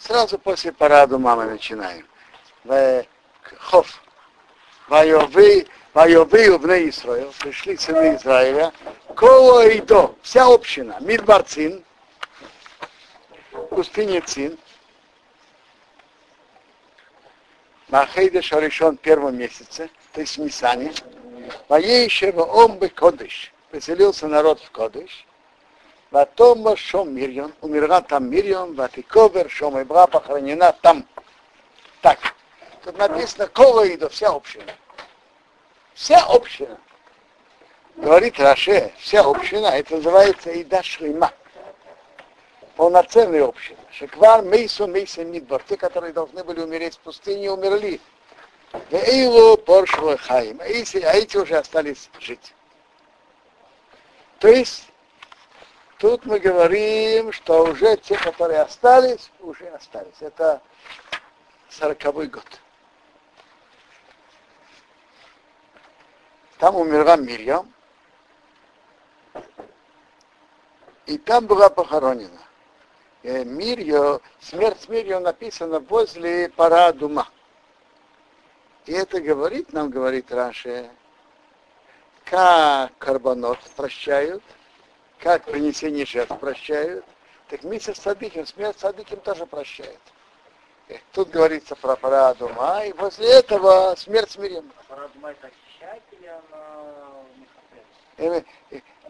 Сразу после параду мамы начинаем. В Хоф. Вайовы, Вайовы в Исраил. Пришли сыны Израиля. Коло и до. Вся община. Мидбар Цин. Пустыня Цин. Махейда Шаришон в первом месяце, то есть в Нисане. Воейшего Омбы Кодыш. Поселился народ в Кодыш. Ватома Шом Мирьон, умерла там Мирьон, Ватиковер Шом Ибра похоронена там. Так, тут написано Кола Ида, вся община. Вся община. Говорит Раше, вся община, это называется Ида Шлима. Полноценная община. Шеквар Мейсу Мейсу Мидбор. Те, которые должны были умереть в пустыне, умерли. Эйлу Поршвой Хаим. А эти уже остались жить. То есть Тут мы говорим, что уже те, которые остались, уже остались. Это сороковой год. Там умерла Мирьям, и там была похоронена. Э, Мирьё, смерть Мирьё написана возле Парадума. И это говорит, нам говорит Раши, как карбонот прощают – как принесение жертв прощают, так Митсер Садыким, смерть Садыким тоже прощает. Тут говорится про Парадума, и после этого смерть смирим. А Парадума это очищает или она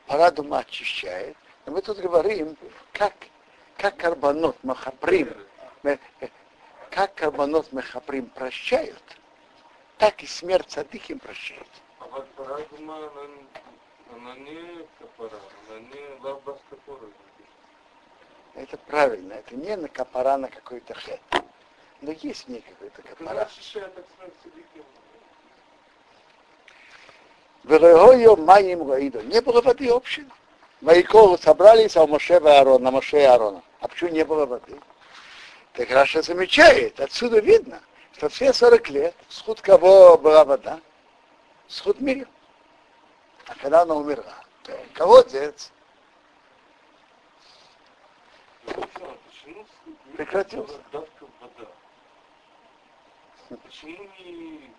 Парадума очищает. Но мы тут говорим, как, как карбонот Махаприм, как карбонот Махаприм прощают, так и смерть Садыким прощает. А вот Парадума, она не капара, она не капора. Это правильно, это не на капара, на какой-то хет. Но есть в ней какой-то капара. Веройо маим гоидо. Не было воды общины. Майколу собрались, а у Моше и Аарона, Моше и Аарона. А почему не было воды? Так Раша замечает, отсюда видно, что все 40 лет, сход кого была вода? Сход Мирьям. А когда она умерла, колодец прекратился. Почему не...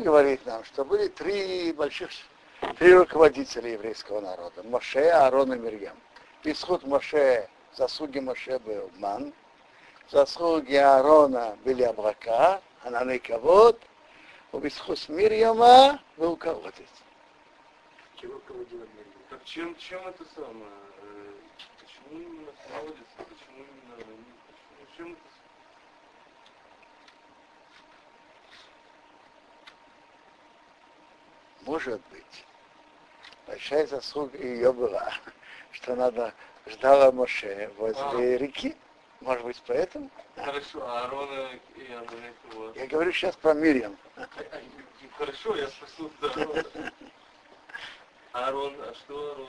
Говорит нам, что были три больших, три руководителя еврейского народа. Моше, Аарон и Мирьям. Исход Моше, заслуги Моше был ман, заслуги Аарона были Абрака, Ананы Кавод, Убисхус Мирьяма был колотец. Чем руководила Мирьям? Так чем, чем это самое? Э, почему именно колодец? Почему именно... Почему, чем это Может быть, большая заслуга ее была, что надо ждала Моше возле а. реки. Может быть, поэтому? Хорошо, а Аарона и Андрея вот. Я говорю сейчас про Мирьям. Хорошо, я спросил за Аарона. Аарон, а что Аарон?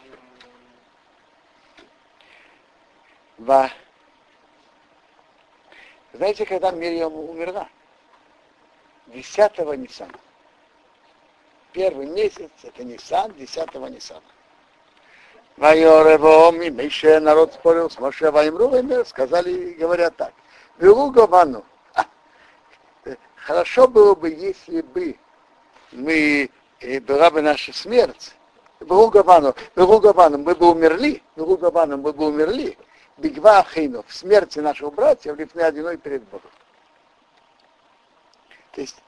Ва. Знаете, когда Мирьям умерла? Десятого Ниссана. Первый месяц, это Ниссан, десятого Ниссана. Вайоревом, и Мише народ спорил с Моше Ваймру, и сказали, говорят так. Велу Гавану. Хорошо было бы, если бы мы, была бы наша смерть, Велу Гавану, Велу Гавану, мы бы умерли, Велу Гавану, мы бы умерли, Бигва Ахину, в смерти нашего братья, в лифне одиной перед Богом. То есть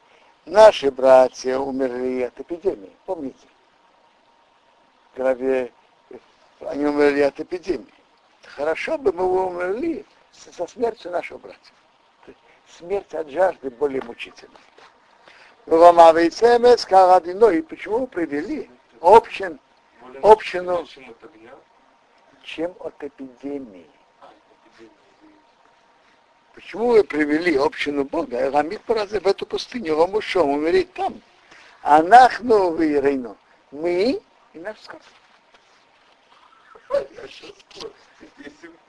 наши братья умерли от эпидемии, помните? В они умерли от эпидемии. Хорошо бы мы умерли со смертью нашего братья. Смерть от жажды более мучительна. И почему привели общин, общину, чем от эпидемии? Почему вы привели общину Бога, Рамит Паразе в эту пустыню, Ламушом, умереть там? А нахну вы мы и наш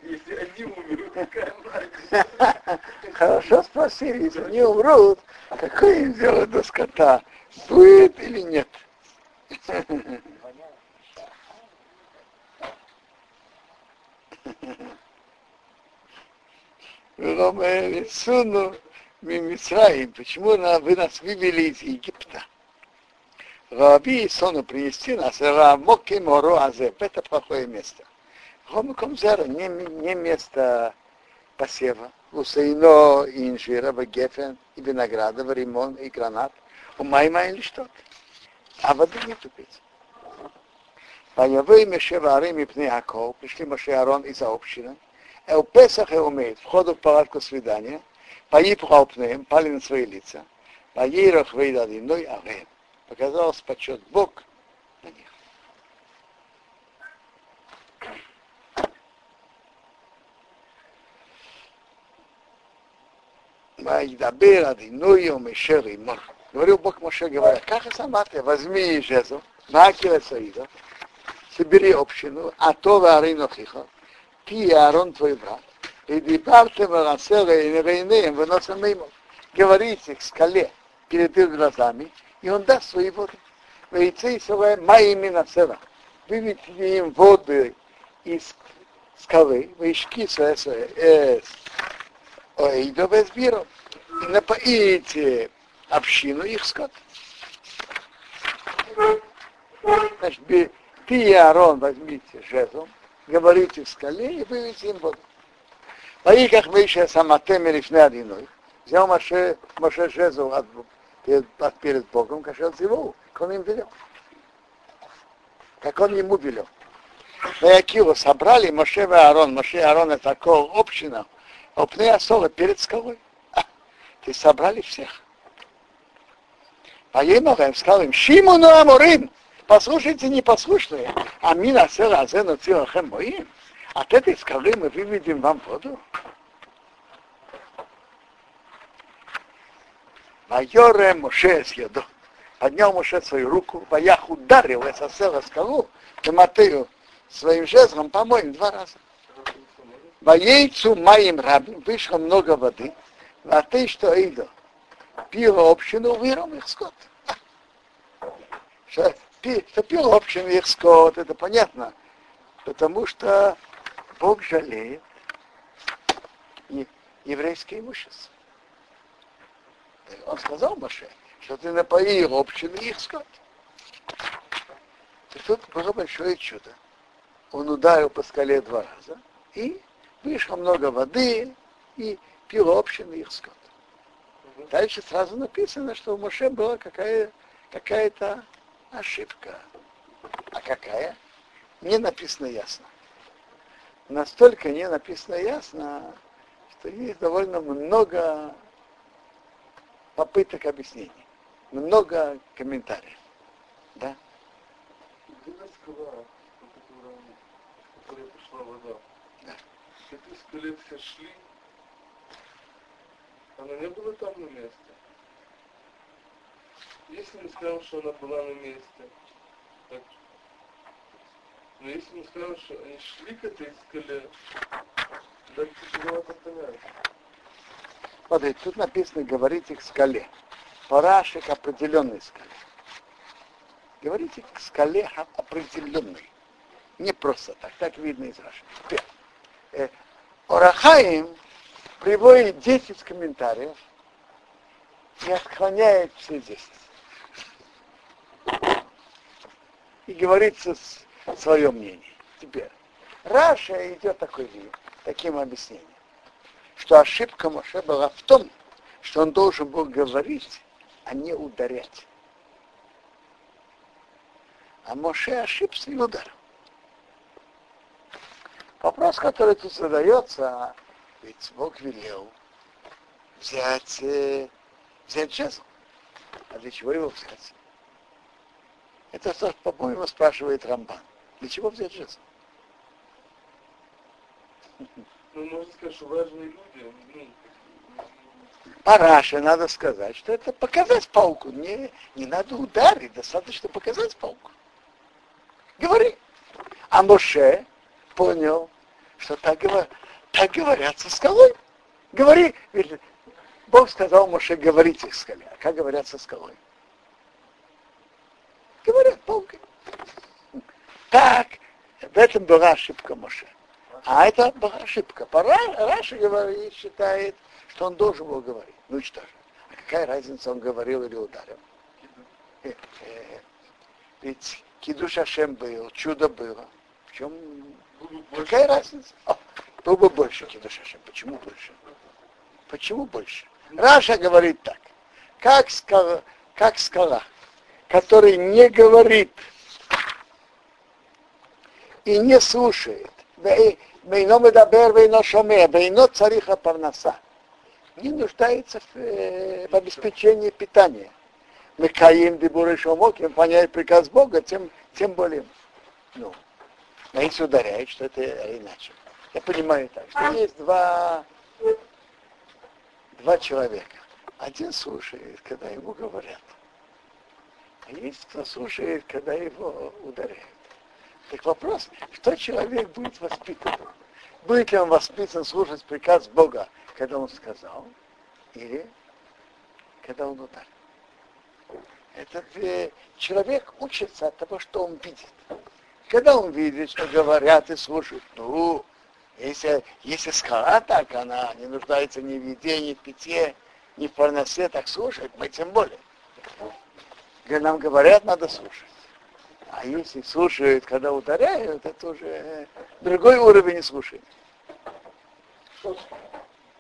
Если, они умрут, какая Хорошо спросили, если они умрут, какое им дело до скота? Будет или нет? Суну Мимисраим, почему вы нас вывели из Египта? Раби Сону принести нас, Рамоки Моро Азеп, это плохое место. Хомиком не, не место посева. Лусейно и инжира, гефен, и винограда, римон, и гранат. У майма или что-то. А воды нету пить. Появы Мешева Арим и Пней Аков, пришли Моше Арон из общины. Эл Песах и умеет, входу в палатку свидания, поипхал пнеем, пали на свои лица. Ну и авем. Показался почет Бог Вайдабер Адинуйо Мешер и Мор. Говорил Бог Моше, говоря, как сама ты, возьми жезл, накила Саида, собери общину, а то варину хиха, ты и Аарон твой брат, и дипарте марасера и невейнеем выносим мимо. Говорите к скале перед их глазами, и он даст свои воды. Вейцы свои моими насера. Выведите им воды из скалы, вышки свои, и напоите общину их скот. Значит, ты и Аарон возьмите жезл, говорите в скале и выведите им воду. Поиках мы еще самотем рифне одиной. Взял Маше, Маше жезл от, от, перед Богом, кашел его, как он им велел. Как он ему велел. На Якиву собрали Моше и Аарон. Моше и Аарон это такого община. Опны особо перед скалой. А, ты собрали всех. Поемовым сказал им, Шимону Амурим, послушайте непослушные, а мина села азену цилахем моим. От этой скалы мы выведем вам воду. Майоре Моше с еду. Поднял Моше свою руку, Ваях ударил это села скалу, Тиматею своим жезлом, по-моему, два раза. Во яйцу моим рабим вышло много воды, а ты что иду? Пила общину, выром их скот. Что, что пила общину их скот, это понятно. Потому что Бог жалеет еврейское имущество. Он сказал Маше, что ты напоил общину их скот. И тут было большое чудо. Он ударил по скале два раза, и вышло много воды, и пил общины их скот. Дальше сразу написано, что у Моше была какая, какая-то ошибка. А какая? Не написано ясно. Настолько не написано ясно, что есть довольно много попыток объяснений, много комментариев. Да? Где скала, Все 300 лет все шли, она не была там на месте. Если мы скажем, что она была на месте, так, но если мы скажем, что они шли к этой скале, так тяжеловато понять. Смотрите, тут написано «говорите к скале». Параши к определенной скале. Говорите к скале определенной. Не просто так. Так видно из Раши. Э, Орахаим приводит 10 комментариев и отклоняет все 10. И говорит свое мнение. Теперь, Раша идет такой, таким объяснением, что ошибка Моше была в том, что он должен был говорить, а не ударять. А Моше ошибся и ударил. Вопрос, который тут задается, ведь Бог велел взять, э, взять жезл. А для чего его взять? Это, что, по-моему, спрашивает Рамбан. Для чего взять жезл? Ну, можно сказать, что важные люди, ну, Параше надо сказать, что это показать палку. Не, не надо ударить, достаточно показать палку. Говори. А Моше понял, что так, так говорят со скалой. Говори. Бог сказал Моше говорите к скале. А как говорят со скалой? Говорят палкой. Так, в этом была ошибка Моше. А это была ошибка. Пора, Раши говорит, считает, что он должен был говорить. Ну что же? А какая разница, он говорил или ударил? Э, э, ведь קידוש השם был, чудо было. В чем какая разница? А, кто бы больше קידוש השם? Почему больше? Почему больше? Раши говорит так. Как скала, как скала, который не говорит и не слушает. Бейно медабер, бейно шоме, бейно цариха парнаса. Не нуждается в, э, в обеспечении питания. Мы каим дебуры шомок, им приказ Бога, тем, тем более. Ну, если ударяет, что это иначе. Я понимаю так, что есть два, два человека. Один слушает, когда ему говорят. А есть кто слушает, когда его ударяют. Так вопрос, что человек будет воспитан? Будет ли он воспитан слушать приказ Бога, когда он сказал, или когда он ударил? Этот человек учится от того, что он видит. Когда он видит, что говорят и слушают, ну, если, если скала так, она не нуждается ни в еде, ни в питье, ни в парносе, так слушать, мы тем более. Когда нам говорят, надо слушать. А если слушают, когда ударяют, это уже другой уровень слушания.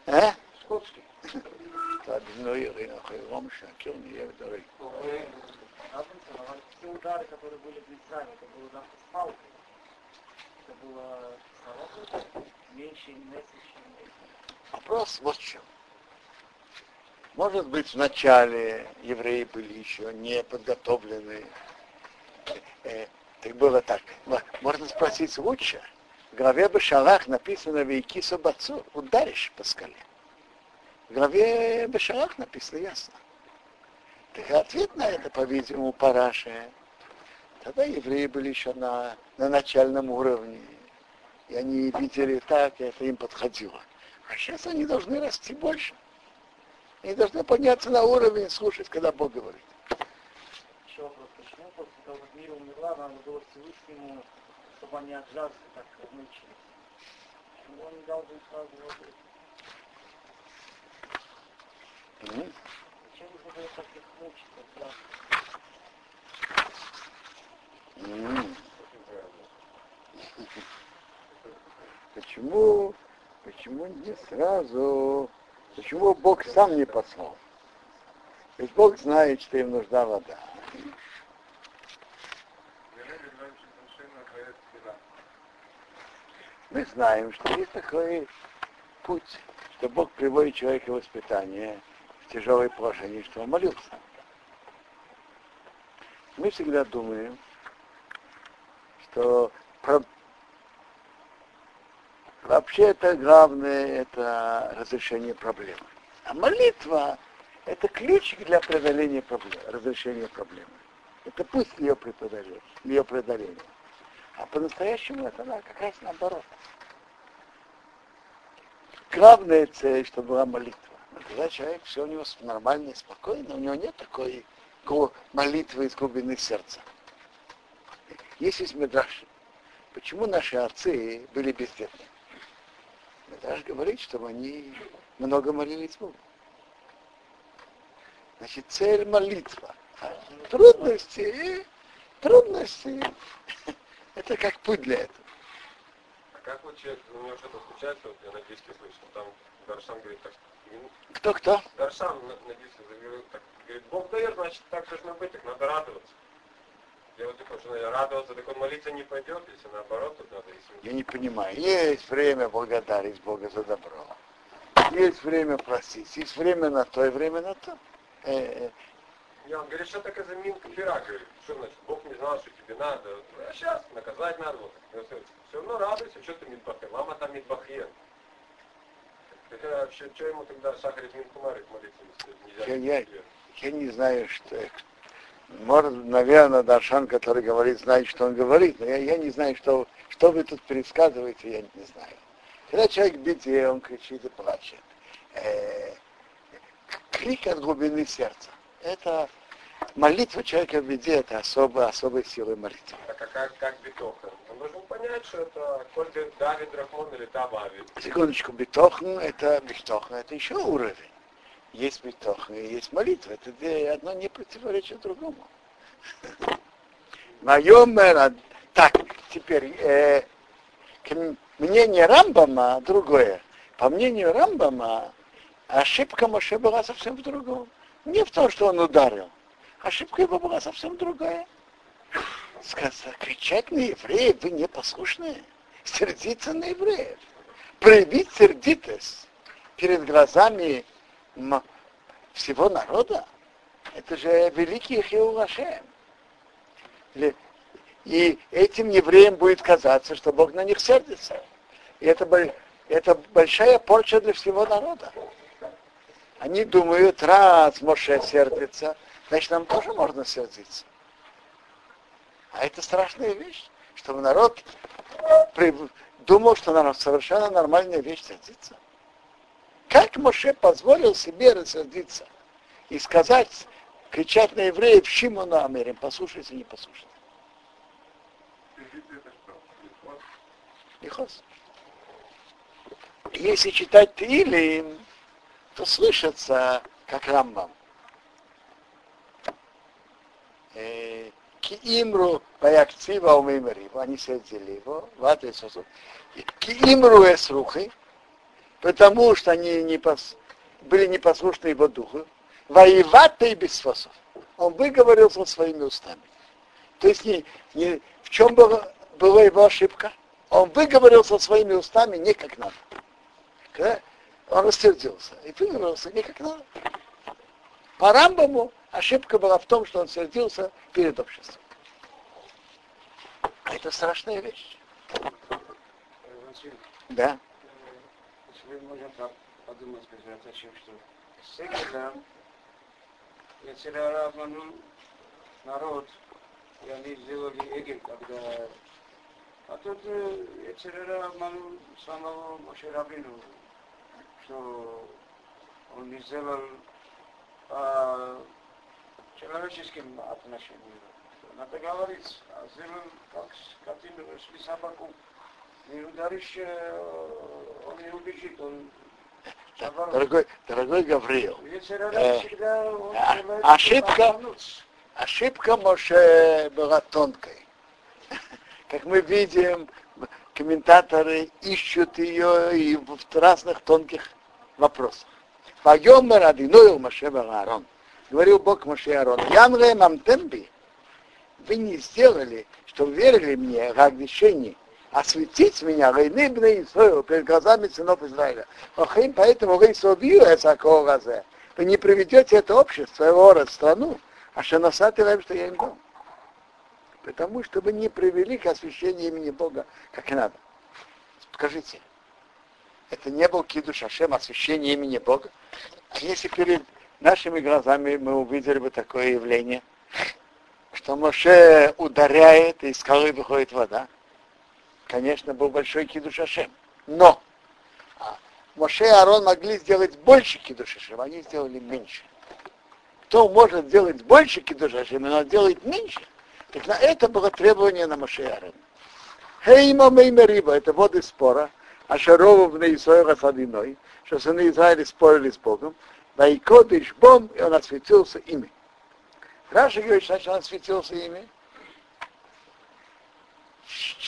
А? Скотский. Все удары, которые были в Мисраме, это было удар с палкой. Это было меньше, меньше, Вопрос вот в чем. Может быть, вначале евреи были еще не подготовлены э, так было так. Можно спросить лучше. В главе Бешалах написано «Вейки собацу» ударишь по скале. В главе Бешалах написано ясно. Так ответ на это, по-видимому, Параше. Тогда евреи были еще на, на начальном уровне. И они видели так, и это им подходило. А сейчас они должны расти больше. Они должны подняться на уровень и слушать, когда Бог говорит еще вопрос, почему после того, как Мира умерла, надо было Всевышнему, чтобы они от жажды так мучились? Почему он не дал бы сразу воду? Зачем нужно было так их мучить от жажды? Почему, почему не сразу? Почему Бог сам не послал? Ведь Бог знает, что им нужна вода. Мы знаем, что есть такой путь, что Бог приводит человека в воспитание в тяжелое положение, что он молился. Мы всегда думаем, что про... вообще это главное, это разрешение проблемы. А молитва – это ключик для преодоления проблем, разрешения проблемы. Это путь ее преодоления. Ее преодоления. А по-настоящему это она как раз наоборот. Главная цель, чтобы была молитва. Когда человек, все у него нормально и спокойно, у него нет такой молитвы из глубины сердца. Есть из Медраш. Почему наши отцы были бездетны? Медраш говорит, чтобы они много молились Богу. Значит, цель молитва. Трудности, трудности. Это как путь для этого. А как вот человек, у него что-то случается, вот я на диске слышал, там Даршан говорит так, кто-кто? Даршан на, на диске говорит, Бог дает, значит, так должно быть, так надо радоваться. Я вот такой, что радоваться, так он молиться не пойдет, если наоборот, то надо... Если... Я не понимаю. Есть время благодарить Бога за добро. Есть время просить. Есть время на то и время на то. Э, э, не, он говорит, что такое заминка пера, говорит. Что значит, Бог не знал, что тебе надо. Ну, а сейчас наказать надо. Вот. Все равно радуйся, что ты мидбахе. Мама там мидбахе. Так вообще, что ему тогда Шахарит Минкумарит молиться? Я, я, я не знаю, что... Может, наверное, Даршан, который говорит, знает, что он говорит, но я, я не знаю, что, что вы тут пересказываете, я не знаю. Когда человек в беде, он кричит и плачет. Э, крик от глубины сердца. Это молитва человека в беде это особая, особая сила молитвы. Так а как, как битоха? Он должен понять, что это Кольдер Давид Рахмон или Табавид. Секундочку, битохан это битохан, это еще уровень. Есть битохан и есть молитва. Это две- одно не противоречит другому. Моем так, теперь э, мнение Рамбама другое. По мнению Рамбама, ошибка Моше была совсем в другом. Не в том, что он ударил. Ошибка его была совсем другая. Сказать, кричать на евреев, вы непослушные. Сердиться на евреев. Проявить сердитость перед глазами всего народа. Это же великий Хеулашем. И этим евреям будет казаться, что Бог на них сердится. И это, это большая порча для всего народа. Они думают, раз Моше сердится, значит нам тоже можно сердиться. А это страшная вещь, чтобы народ думал, что народ совершенно нормальная вещь сердиться. Как Моше позволил себе рассердиться и сказать, кричать на евреев, Шимона Америм, послушайте, не послушайте. Лихос. Если читать Тилим, то слышится, как Рамбам. Э, Киимру Паякцива Умеймариву, они сидели его, в адрес Киимру Эсрухи, потому что они не пос... были непослушны его духу. Воевать и без фасов. Он выговорился своими устами. То есть не, не, в чем была, была его ошибка? Он выговорился своими устами не как надо. Когда он рассердился и выговорился не как надо. По Рамбаму ошибка была в том, что он сердился перед обществом. А это страшная вещь. Да. если так подумать, зачем, что всегда Яцерара обманул народ, и они сделали эгель, когда... А тут э, Яцерара обманул самого Моше Рабину, что он не сделал по человеческим отношениям. Надо говорить, а сделал как скотину, шли собаку, не ударишь, э, он не убежит, он наоборот. Дорогой, дорогой Гавриил, Э, а- ошибка? ошибка Моше была тонкой. Как мы видим, комментаторы ищут ее и в разных тонких вопросах. Вайомер Адиноил Моше Аарон. Говорил Бог Моше Аарон. Янре мамтемби. Вы не сделали, что верили мне, как решение, осветить меня, войны Исраил, перед глазами сынов Израиля. Охим, поэтому вы собью это Вы не приведете это общество, его рода, страну, а что насатываем, что я им дал. Потому что вы не привели к освящению имени Бога, как и надо. Скажите, это не был кидуш Ашем, освящение имени Бога? А если перед нашими глазами мы увидели бы такое явление, что Моше ударяет, и из скалы выходит вода, конечно, был большой кидуш Ашем. Но а, Моше и Аарон могли сделать больше кидуш Ашем, они сделали меньше. Кто может делать больше кидушашим, но делает меньше, так на это было требование на Машеярен. Хейма мейма риба, это воды спора, а Шарова в Неисоева Садиной, что сыны Израиля спорили с Богом, ויקדש בם, и он освятился ими. Раши говорит, значит он освятился ими.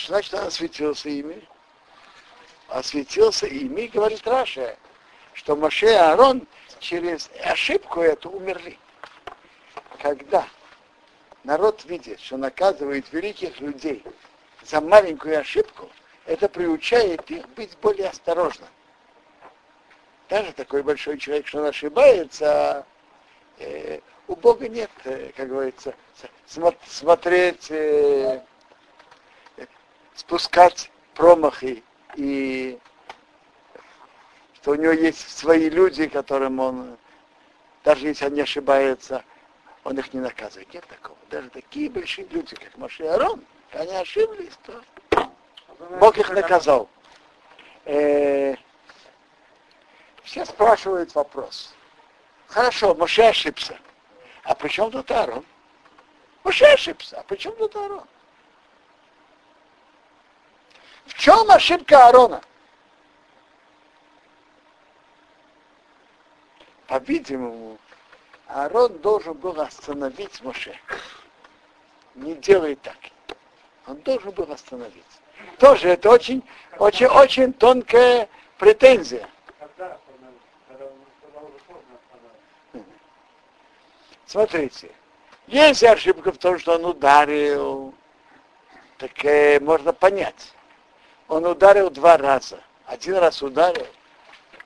Значит он освятился ими? Освятился ими, говорит Раши, что Моше и Аарон через ошибку эту умерли. Когда народ видит, что наказывает великих людей за маленькую ошибку, это приучает их быть более осторожным. Даже такой большой человек, что он ошибается, э, у Бога нет, э, как говорится, смо- смотреть, э, спускать промахи и что у него есть свои люди, которым он, даже если они ошибаются, он их не наказывает. Нет такого. Даже такие большие люди, как Моше и Арон, они ошиблись, то Бог их наказал. Э, все спрашивают вопрос. Хорошо, Моше ошибся. А при чем тут Аарон? Моше ошибся. А при чем тут Аарон? В чем ошибка Аарона? По-видимому, Аарон должен был остановить Моше. Не делай так. Он должен был остановиться. Тоже это очень, очень, очень тонкая претензия. Смотрите, есть ошибка в том, что он ударил, так э, можно понять. Он ударил два раза. Один раз ударил.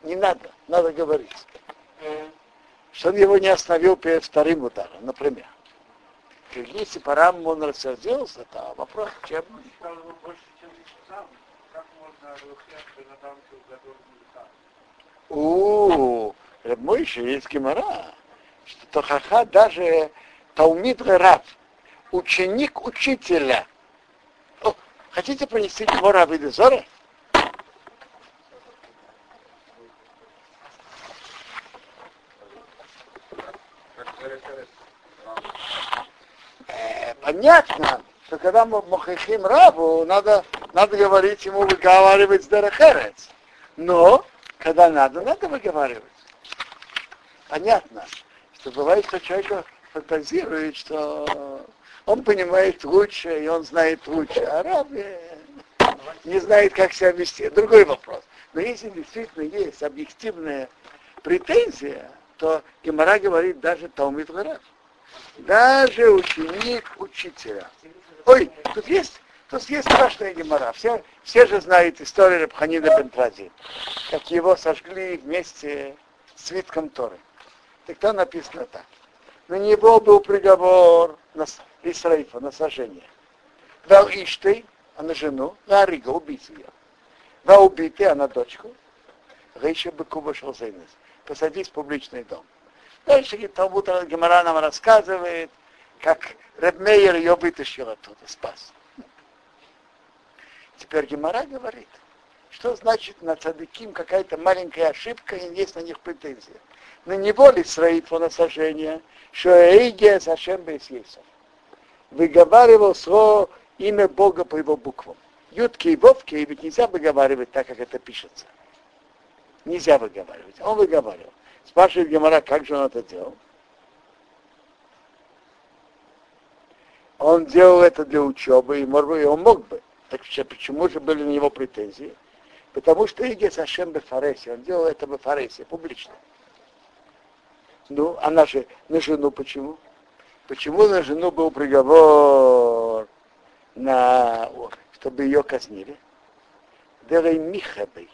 Не надо, надо говорить. Что он его не остановил перед вторым ударом, например. Если по раму он рассердился, то вопрос, чем... У, мой еще есть гемора, что Тохаха даже Таумид Раб, ученик учителя. О, хотите принести гемора Абидезора? понятно, что когда мы мохахим рабу, надо, надо говорить ему выговаривать сдарахерец. Но, когда надо, надо выговаривать. Понятно, что бывает, что человек фантазирует, что он понимает лучше, и он знает лучше, а раб не знает, как себя вести. Другой вопрос. Но если действительно есть объективная претензия, то Гемора говорит даже Талмит Гараж. Даже ученик учителя. Ой, тут есть, тут есть страшная гемора. Все, все же знают историю Рабханида Бентрази, как его сожгли вместе с свитком Торы. Так там написано так. На него был приговор на Исраифа, на сожжение. Дал Ишты, а на жену, на Арига, убить ее. На убитый, а на дочку. Гейша Бекуба Шалзейнес. Посадить в публичный дом. Дальше Талмуд Гемора нам рассказывает, как Ребмейер ее вытащил оттуда, спас. Теперь Гемора говорит, что значит на цадыким какая-то маленькая ошибка и есть на них претензия. На него ли сраифу на сожжение, что Эйге Сашем Бейсейсов. Выговаривал свое имя Бога по его буквам. Ютки и Вовки, ведь нельзя выговаривать так, как это пишется. Нельзя выговаривать. Он выговаривал. Спрашивает Гемора, как же он это делал? Он делал это для учебы, и, может быть, он мог бы. Так почему же были на него претензии? Потому что Иге Сашем Бефареси, он делал это Бефареси, публично. Ну, а на, же, на жену почему? Почему на жену был приговор, на, чтобы ее казнили? Делай Михабей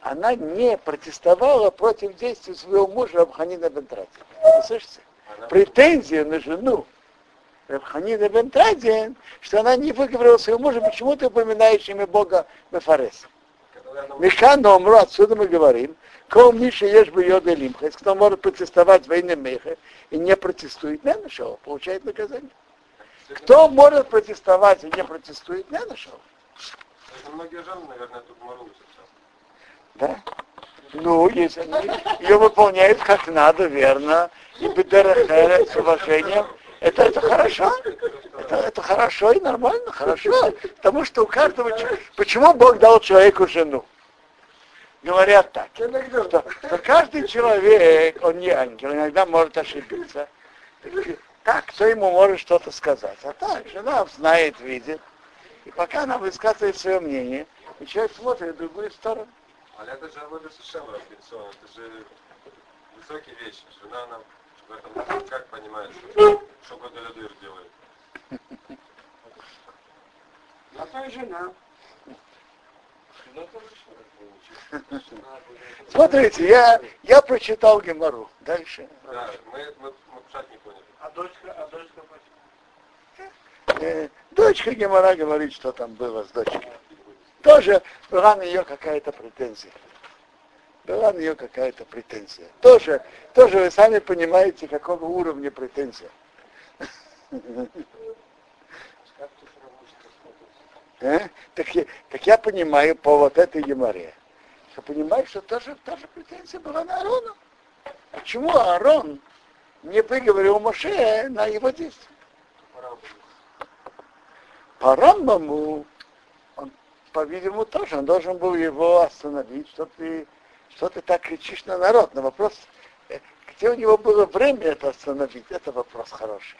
она не протестовала против действий своего мужа Абханина Бентрати. Вы слышите? Претензия на жену Абханина Бентрадиен, что она не выговорила своего мужа, почему ты упоминаешь имя Бога Мефарес. Михан Омру, отсюда мы говорим, кого Миша ешь бы йода лимха, кто может протестовать во имя Меха и не протестует, не нашел, получает наказание. Кто может протестовать и не протестует, не нашел. Многие жены, наверное, тут моруются. Да? Ну, если они ее выполняют как надо, верно, и бедерахера с уважением, это, это хорошо. Это, это хорошо и нормально, хорошо. Потому что у каждого человека... Почему Бог дал человеку жену? Говорят так, что, что каждый человек, он не ангел, иногда может ошибиться. Так, кто ему может что-то сказать? А так, жена знает, видит. И пока она высказывает свое мнение, и человек смотрит в другую сторону. Але это же Рафицон, это же высокие вещи. Жена нам в этом как понимает, что, что Гадалядыр делает. А то и жена. Смотрите, я, я прочитал Гемору. Дальше. Да, мы, мы, мы пшат не поняли. А дочка, а дочка Э, дочка Гемора говорит, что там было с дочкой. Тоже была на нее какая-то претензия. Была на нее какая-то претензия. Тоже, тоже вы сами понимаете, какого уровня претензия. Э? Так, я, так я понимаю по вот этой геморе, что понимаю, что тоже, тоже претензия была на Аарона. Почему Аарон не выговорил Моше на его действия. По Рамбаму, он, по-видимому, тоже, он должен был его остановить, что ты, что ты так кричишь на народ. Но вопрос, э, где у него было время это остановить, это вопрос хороший.